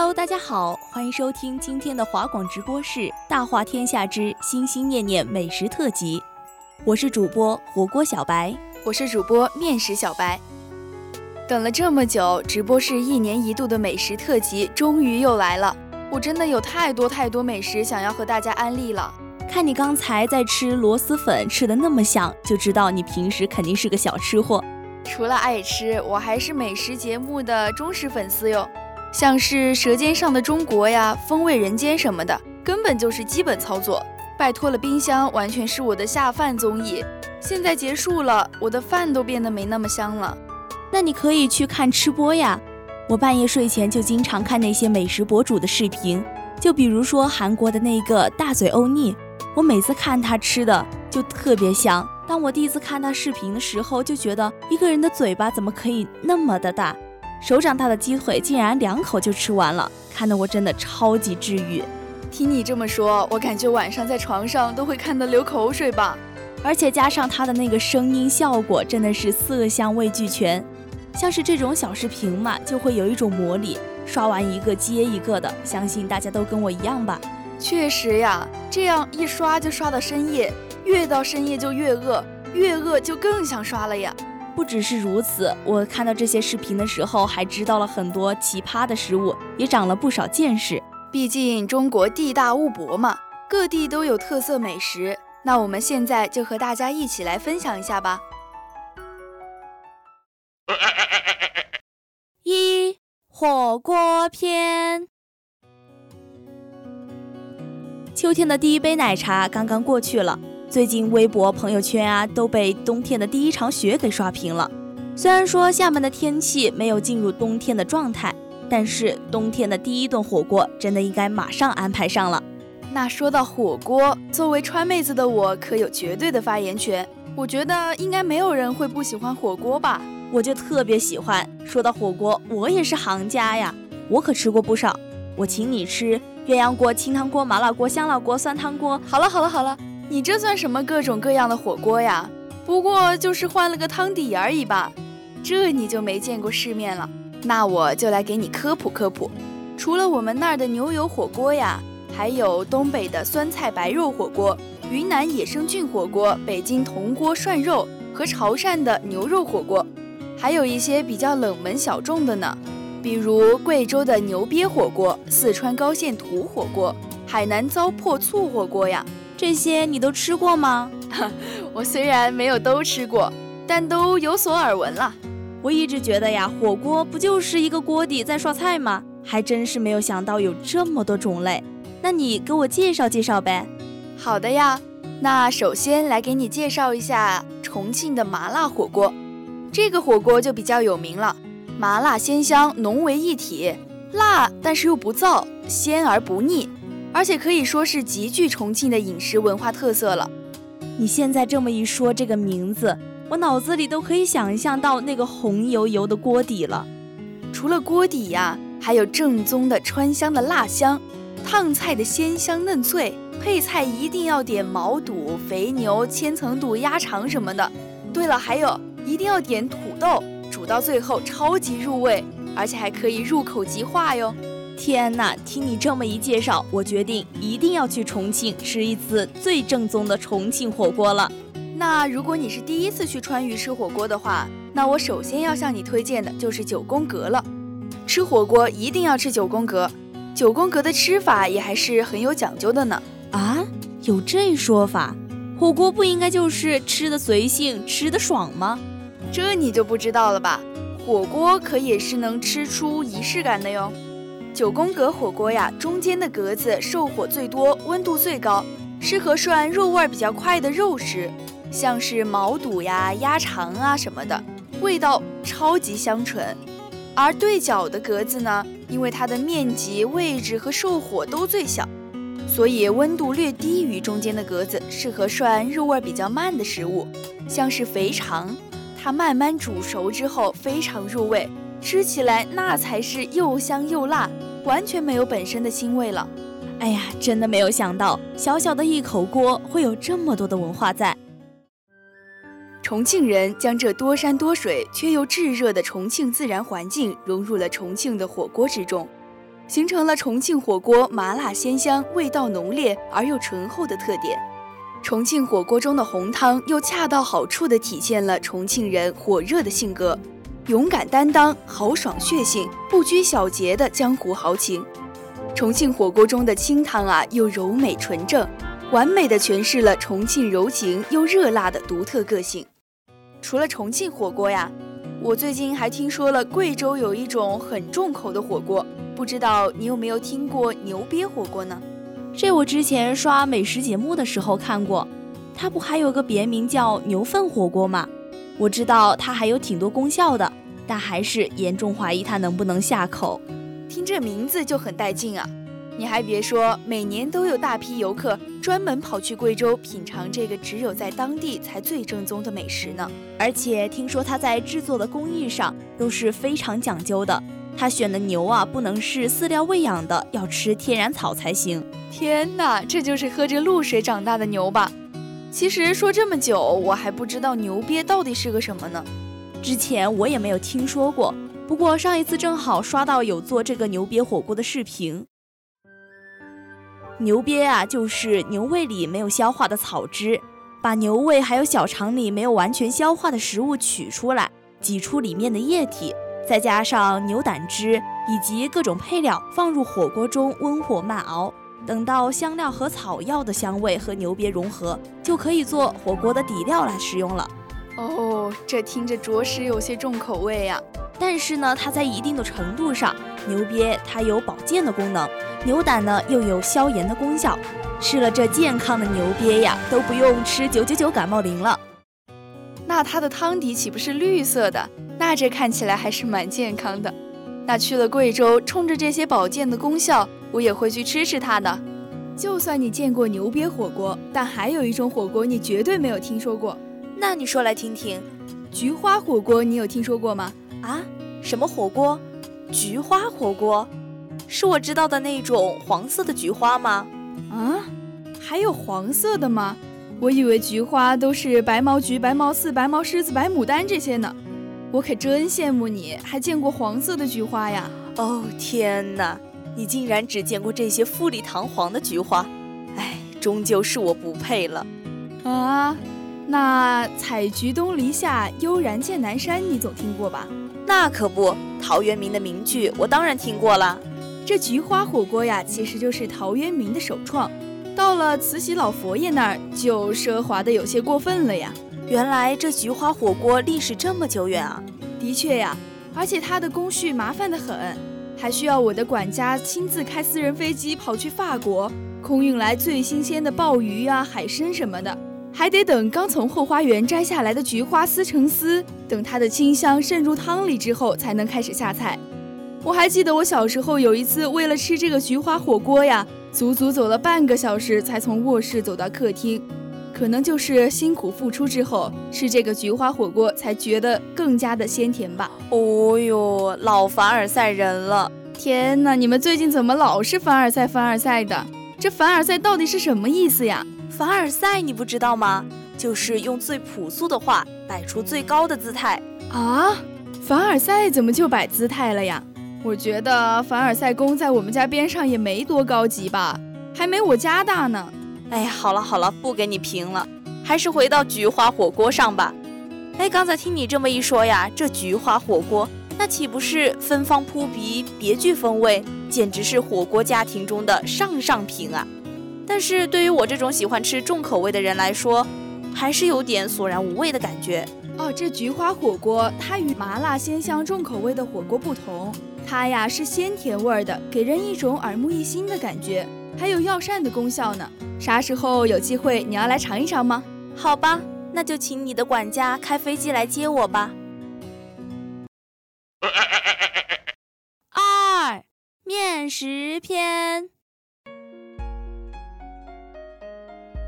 Hello，大家好，欢迎收听今天的华广直播室《大话天下之心心念念美食特辑》。我是主播火锅小白，我是主播面食小白。等了这么久，直播室一年一度的美食特辑终于又来了。我真的有太多太多美食想要和大家安利了。看你刚才在吃螺蛳粉，吃的那么香，就知道你平时肯定是个小吃货。除了爱吃，我还是美食节目的忠实粉丝哟。像是《舌尖上的中国》呀，《风味人间》什么的，根本就是基本操作。拜托了冰箱，完全是我的下饭综艺。现在结束了，我的饭都变得没那么香了。那你可以去看吃播呀。我半夜睡前就经常看那些美食博主的视频，就比如说韩国的那个大嘴欧尼，我每次看他吃的就特别香。当我第一次看他视频的时候，就觉得一个人的嘴巴怎么可以那么的大，手掌大的鸡腿竟然两口就吃完了，看得我真的超级治愈。听你这么说，我感觉晚上在床上都会看得流口水吧。而且加上它的那个声音效果，真的是色香味俱全。像是这种小视频嘛，就会有一种魔力，刷完一个接一个的。相信大家都跟我一样吧？确实呀，这样一刷就刷到深夜，越到深夜就越饿，越饿就更想刷了呀。不只是如此，我看到这些视频的时候，还知道了很多奇葩的食物，也长了不少见识。毕竟中国地大物博嘛，各地都有特色美食。那我们现在就和大家一起来分享一下吧。一火锅篇。秋天的第一杯奶茶刚刚过去了，最近微博、朋友圈啊都被冬天的第一场雪给刷屏了。虽然说厦门的天气没有进入冬天的状态，但是冬天的第一顿火锅真的应该马上安排上了。那说到火锅，作为川妹子的我可有绝对的发言权。我觉得应该没有人会不喜欢火锅吧。我就特别喜欢。说到火锅，我也是行家呀，我可吃过不少。我请你吃鸳鸯锅、清汤锅、麻辣锅、香辣锅、酸汤锅。好了好了好了，你这算什么各种各样的火锅呀？不过就是换了个汤底而已吧。这你就没见过世面了。那我就来给你科普科普。除了我们那儿的牛油火锅呀，还有东北的酸菜白肉火锅、云南野生菌火锅、北京铜锅涮肉和潮汕的牛肉火锅。还有一些比较冷门小众的呢，比如贵州的牛瘪火锅、四川高线土火锅、海南糟粕醋火锅呀，这些你都吃过吗？我虽然没有都吃过，但都有所耳闻了。我一直觉得呀，火锅不就是一个锅底在涮菜吗？还真是没有想到有这么多种类。那你给我介绍介绍呗。好的呀，那首先来给你介绍一下重庆的麻辣火锅。这个火锅就比较有名了，麻辣鲜香，浓为一体，辣但是又不燥，鲜而不腻，而且可以说是极具重庆的饮食文化特色了。你现在这么一说，这个名字，我脑子里都可以想象到那个红油油的锅底了。除了锅底呀，还有正宗的川香的辣香，烫菜的鲜香嫩脆，配菜一定要点毛肚、肥牛、千层肚、鸭肠什么的。对了，还有。一定要点土豆，煮到最后超级入味，而且还可以入口即化哟。天哪！听你这么一介绍，我决定一定要去重庆吃一次最正宗的重庆火锅了。那如果你是第一次去川渝吃火锅的话，那我首先要向你推荐的就是九宫格了。吃火锅一定要吃九宫格，九宫格的吃法也还是很有讲究的呢。啊，有这说法？火锅不应该就是吃的随性，吃的爽吗？这你就不知道了吧？火锅可也是能吃出仪式感的哟。九宫格火锅呀，中间的格子受火最多，温度最高，适合涮肉味比较快的肉食，像是毛肚呀、鸭肠啊什么的，味道超级香醇。而对角的格子呢，因为它的面积、位置和受火都最小，所以温度略低于中间的格子，适合涮肉味比较慢的食物，像是肥肠，它慢慢煮熟之后非常入味。吃起来那才是又香又辣，完全没有本身的腥味了。哎呀，真的没有想到，小小的一口锅会有这么多的文化在。重庆人将这多山多水却又炙热的重庆自然环境融入了重庆的火锅之中，形成了重庆火锅麻辣鲜香、味道浓烈而又醇厚的特点。重庆火锅中的红汤又恰到好处地体现了重庆人火热的性格。勇敢担当、豪爽血性、不拘小节的江湖豪情，重庆火锅中的清汤啊，又柔美纯正，完美的诠释了重庆柔情又热辣的独特个性。除了重庆火锅呀，我最近还听说了贵州有一种很重口的火锅，不知道你有没有听过牛瘪火锅呢？这我之前刷美食节目的时候看过，它不还有个别名叫牛粪火锅吗？我知道它还有挺多功效的，但还是严重怀疑它能不能下口。听这名字就很带劲啊！你还别说，每年都有大批游客专门跑去贵州品尝这个只有在当地才最正宗的美食呢。而且听说它在制作的工艺上都是非常讲究的，它选的牛啊不能是饲料喂养的，要吃天然草才行。天哪，这就是喝着露水长大的牛吧？其实说这么久，我还不知道牛瘪到底是个什么呢。之前我也没有听说过，不过上一次正好刷到有做这个牛瘪火锅的视频。牛瘪啊，就是牛胃里没有消化的草汁，把牛胃还有小肠里没有完全消化的食物取出来，挤出里面的液体，再加上牛胆汁以及各种配料，放入火锅中温火慢熬。等到香料和草药的香味和牛瘪融合，就可以做火锅的底料来食用了。哦，这听着着实有些重口味呀。但是呢，它在一定的程度上，牛瘪它有保健的功能，牛胆呢又有消炎的功效。吃了这健康的牛瘪呀，都不用吃九九九感冒灵了。那它的汤底岂不是绿色的？那这看起来还是蛮健康的。那去了贵州，冲着这些保健的功效。我也会去吃吃它的。就算你见过牛瘪火锅，但还有一种火锅你绝对没有听说过。那你说来听听，菊花火锅你有听说过吗？啊，什么火锅？菊花火锅？是我知道的那种黄色的菊花吗？啊，还有黄色的吗？我以为菊花都是白毛菊、白毛刺、白毛狮子、白牡丹这些呢。我可真羡慕你，还见过黄色的菊花呀！哦天哪！你竟然只见过这些富丽堂皇的菊花，哎，终究是我不配了。啊，那采菊东篱下，悠然见南山，你总听过吧？那可不，陶渊明的名句我当然听过了。这菊花火锅呀，其实就是陶渊明的首创，到了慈禧老佛爷那儿就奢华的有些过分了呀。原来这菊花火锅历史这么久远啊！的确呀，而且它的工序麻烦的很。还需要我的管家亲自开私人飞机跑去法国，空运来最新鲜的鲍鱼啊、海参什么的，还得等刚从后花园摘下来的菊花撕成丝，等它的清香渗入汤里之后，才能开始下菜。我还记得我小时候有一次为了吃这个菊花火锅呀，足足走了半个小时才从卧室走到客厅，可能就是辛苦付出之后，吃这个菊花火锅才觉得更加的鲜甜吧。哦哟，老凡尔赛人了！天哪，你们最近怎么老是凡尔赛凡尔赛的？这凡尔赛到底是什么意思呀？凡尔赛你不知道吗？就是用最朴素的话摆出最高的姿态啊！凡尔赛怎么就摆姿态了呀？我觉得凡尔赛宫在我们家边上也没多高级吧，还没我家大呢。哎，好了好了，不给你评了，还是回到菊花火锅上吧。哎，刚才听你这么一说呀，这菊花火锅那岂不是芬芳扑鼻、别具风味，简直是火锅家庭中的上上品啊！但是对于我这种喜欢吃重口味的人来说，还是有点索然无味的感觉。哦，这菊花火锅它与麻辣鲜香重口味的火锅不同，它呀是鲜甜味儿的，给人一种耳目一新的感觉，还有药膳的功效呢。啥时候有机会你要来尝一尝吗？好吧。那就请你的管家开飞机来接我吧。二面食篇，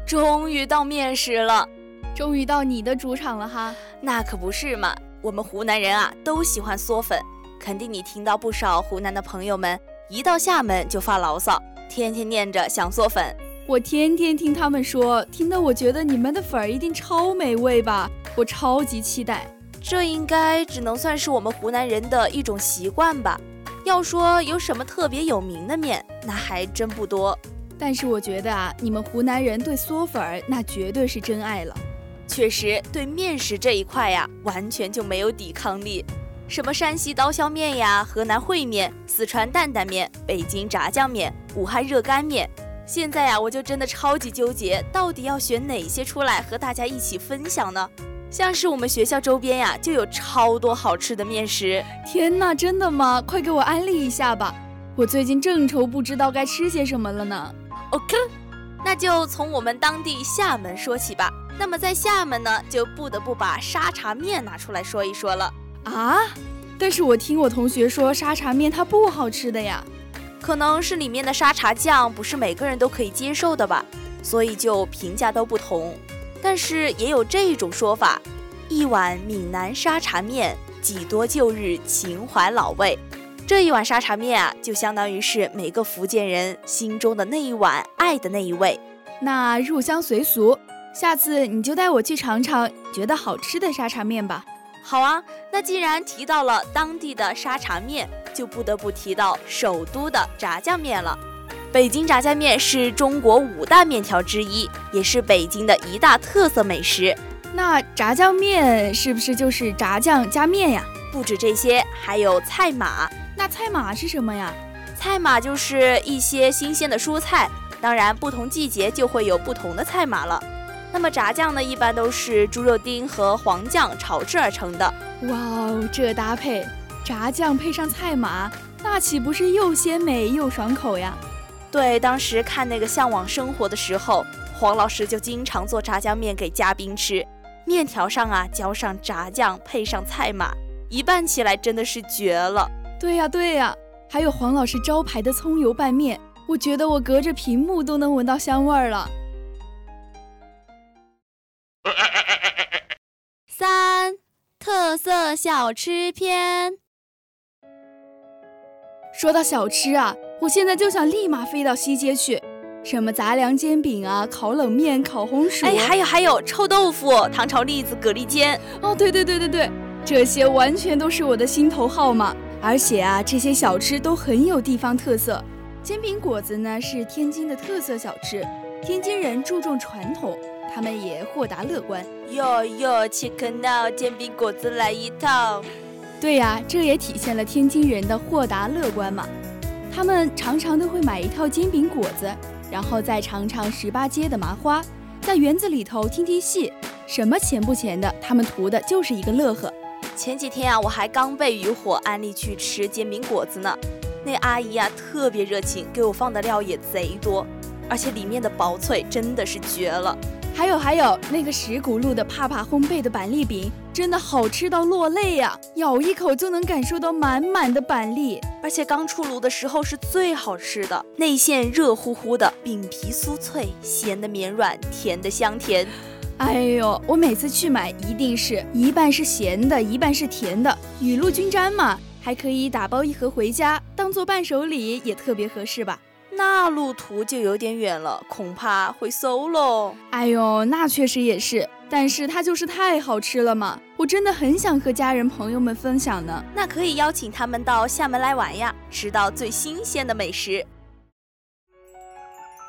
终于到面食了，终于到你的主场了哈。那可不是嘛，我们湖南人啊都喜欢嗦粉，肯定你听到不少湖南的朋友们一到厦门就发牢骚，天天念着想嗦粉。我天天听他们说，听得我觉得你们的粉儿一定超美味吧，我超级期待。这应该只能算是我们湖南人的一种习惯吧。要说有什么特别有名的面，那还真不多。但是我觉得啊，你们湖南人对嗦粉儿那绝对是真爱了。确实，对面食这一块呀，完全就没有抵抗力。什么山西刀削面呀，河南烩面，四川担担面，北京炸酱面，武汉热干面。现在呀，我就真的超级纠结，到底要选哪些出来和大家一起分享呢？像是我们学校周边呀，就有超多好吃的面食。天哪，真的吗？快给我安利一下吧！我最近正愁不知道该吃些什么了呢。OK，那就从我们当地厦门说起吧。那么在厦门呢，就不得不把沙茶面拿出来说一说了啊。但是我听我同学说沙茶面它不好吃的呀。可能是里面的沙茶酱不是每个人都可以接受的吧，所以就评价都不同。但是也有这种说法：一碗闽南沙茶面，几多旧日情怀老味。这一碗沙茶面啊，就相当于是每个福建人心中的那一碗爱的那一味。那入乡随俗，下次你就带我去尝尝觉得好吃的沙茶面吧。好啊，那既然提到了当地的沙茶面。就不得不提到首都的炸酱面了。北京炸酱面是中国五大面条之一，也是北京的一大特色美食。那炸酱面是不是就是炸酱加面呀？不止这些，还有菜码。那菜码是什么呀？菜码就是一些新鲜的蔬菜，当然不同季节就会有不同的菜码了。那么炸酱呢，一般都是猪肉丁和黄酱炒制而成的。哇哦，这搭配！炸酱配上菜码，那岂不是又鲜美又爽口呀？对，当时看那个《向往生活》的时候，黄老师就经常做炸酱面给嘉宾吃，面条上啊浇上炸酱，配上菜码，一拌起来真的是绝了。对呀对呀，还有黄老师招牌的葱油拌面，我觉得我隔着屏幕都能闻到香味儿了。特色小吃篇。说到小吃啊，我现在就想立马飞到西街去，什么杂粮煎饼啊、烤冷面、烤红薯，哎，还有还有臭豆腐、糖炒栗子、蛤蜊煎。哦，对对对对对，这些完全都是我的心头好嘛！而且啊，这些小吃都很有地方特色。煎饼果子呢是天津的特色小吃，天津人注重传统，他们也豁达乐观。哟哟，切克闹煎饼果子来一套。对呀，这也体现了天津人的豁达乐观嘛。他们常常都会买一套煎饼果子，然后再尝尝十八街的麻花，在园子里头听听戏，什么钱不钱的，他们图的就是一个乐呵。前几天啊，我还刚被渔火安利去吃煎饼果子呢，那阿姨啊特别热情，给我放的料也贼多，而且里面的薄脆真的是绝了。还有还有，那个石鼓路的帕帕烘焙的板栗饼，真的好吃到落泪呀！咬一口就能感受到满满的板栗，而且刚出炉的时候是最好吃的，内馅热乎乎的，饼皮酥脆，咸的绵软，甜的香甜。哎呦，我每次去买一定是一半是咸的，一半是甜的，雨露均沾嘛，还可以打包一盒回家当做伴手礼，也特别合适吧。那路途就有点远了，恐怕会馊喽。哎呦，那确实也是，但是它就是太好吃了嘛，我真的很想和家人朋友们分享呢。那可以邀请他们到厦门来玩呀，吃到最新鲜的美食。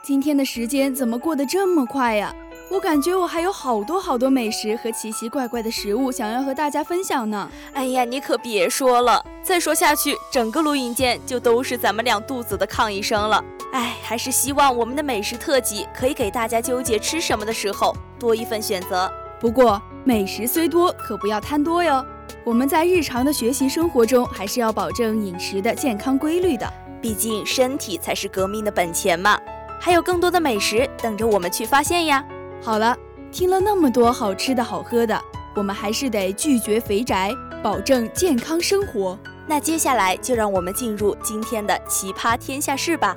今天的时间怎么过得这么快呀？我感觉我还有好多好多美食和奇奇怪怪的食物想要和大家分享呢。哎呀，你可别说了，再说下去，整个录音间就都是咱们俩肚子的抗议声了。哎，还是希望我们的美食特辑可以给大家纠结吃什么的时候多一份选择。不过美食虽多，可不要贪多哟。我们在日常的学习生活中，还是要保证饮食的健康规律的。毕竟身体才是革命的本钱嘛。还有更多的美食等着我们去发现呀。好了，听了那么多好吃的好喝的，我们还是得拒绝肥宅，保证健康生活。那接下来就让我们进入今天的奇葩天下事吧。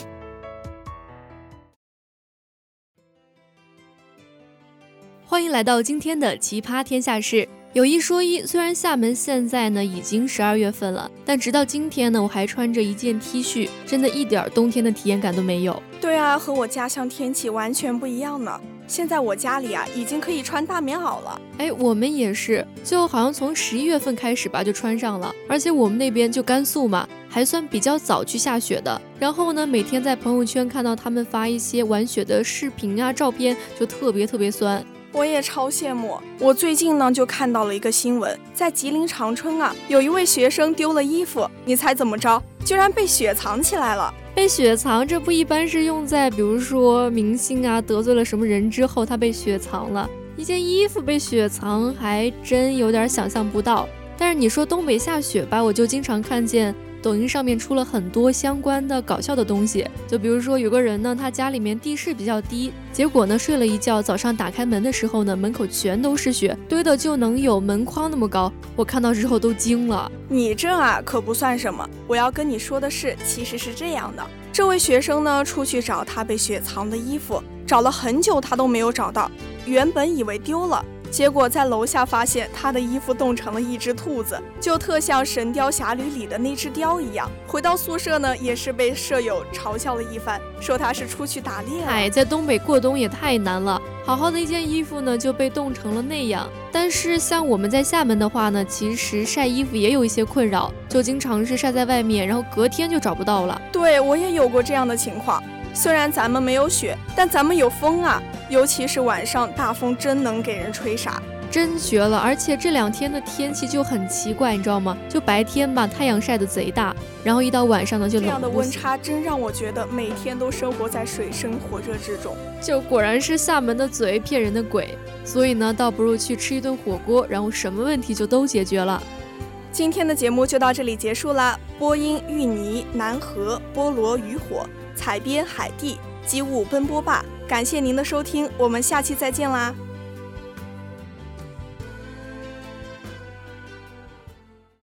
欢迎来到今天的奇葩天下事。有一说一，虽然厦门现在呢已经十二月份了，但直到今天呢，我还穿着一件 T 恤，真的一点冬天的体验感都没有。对啊，和我家乡天气完全不一样呢。现在我家里啊，已经可以穿大棉袄了。哎，我们也是，就好像从十一月份开始吧，就穿上了。而且我们那边就甘肃嘛，还算比较早去下雪的。然后呢，每天在朋友圈看到他们发一些玩雪的视频啊、照片，就特别特别酸。我也超羡慕。我最近呢就看到了一个新闻，在吉林长春啊，有一位学生丢了衣服，你猜怎么着？居然被雪藏起来了。被雪藏，这不一般是用在比如说明星啊得罪了什么人之后，他被雪藏了。一件衣服被雪藏，还真有点想象不到。但是你说东北下雪吧，我就经常看见。抖音上面出了很多相关的搞笑的东西，就比如说有个人呢，他家里面地势比较低，结果呢睡了一觉，早上打开门的时候呢，门口全都是雪，堆的就能有门框那么高。我看到之后都惊了。你这啊可不算什么，我要跟你说的是，其实是这样的，这位学生呢出去找他被雪藏的衣服，找了很久他都没有找到，原本以为丢了。结果在楼下发现他的衣服冻成了一只兔子，就特像《神雕侠侣》里的那只雕一样。回到宿舍呢，也是被舍友嘲笑了一番，说他是出去打猎。哎，在东北过冬也太难了，好好的一件衣服呢就被冻成了那样。但是像我们在厦门的话呢，其实晒衣服也有一些困扰，就经常是晒在外面，然后隔天就找不到了。对我也有过这样的情况。虽然咱们没有雪，但咱们有风啊，尤其是晚上大风，真能给人吹傻，真绝了。而且这两天的天气就很奇怪，你知道吗？就白天吧，太阳晒得贼大，然后一到晚上呢，就这样的温差真让我觉得每天都生活在水深火热之中。就果然是厦门的嘴骗人的鬼，所以呢，倒不如去吃一顿火锅，然后什么问题就都解决了。今天的节目就到这里结束啦。播音：芋泥、南河、菠萝、渔火。采编海地，机务奔波霸，感谢您的收听，我们下期再见啦。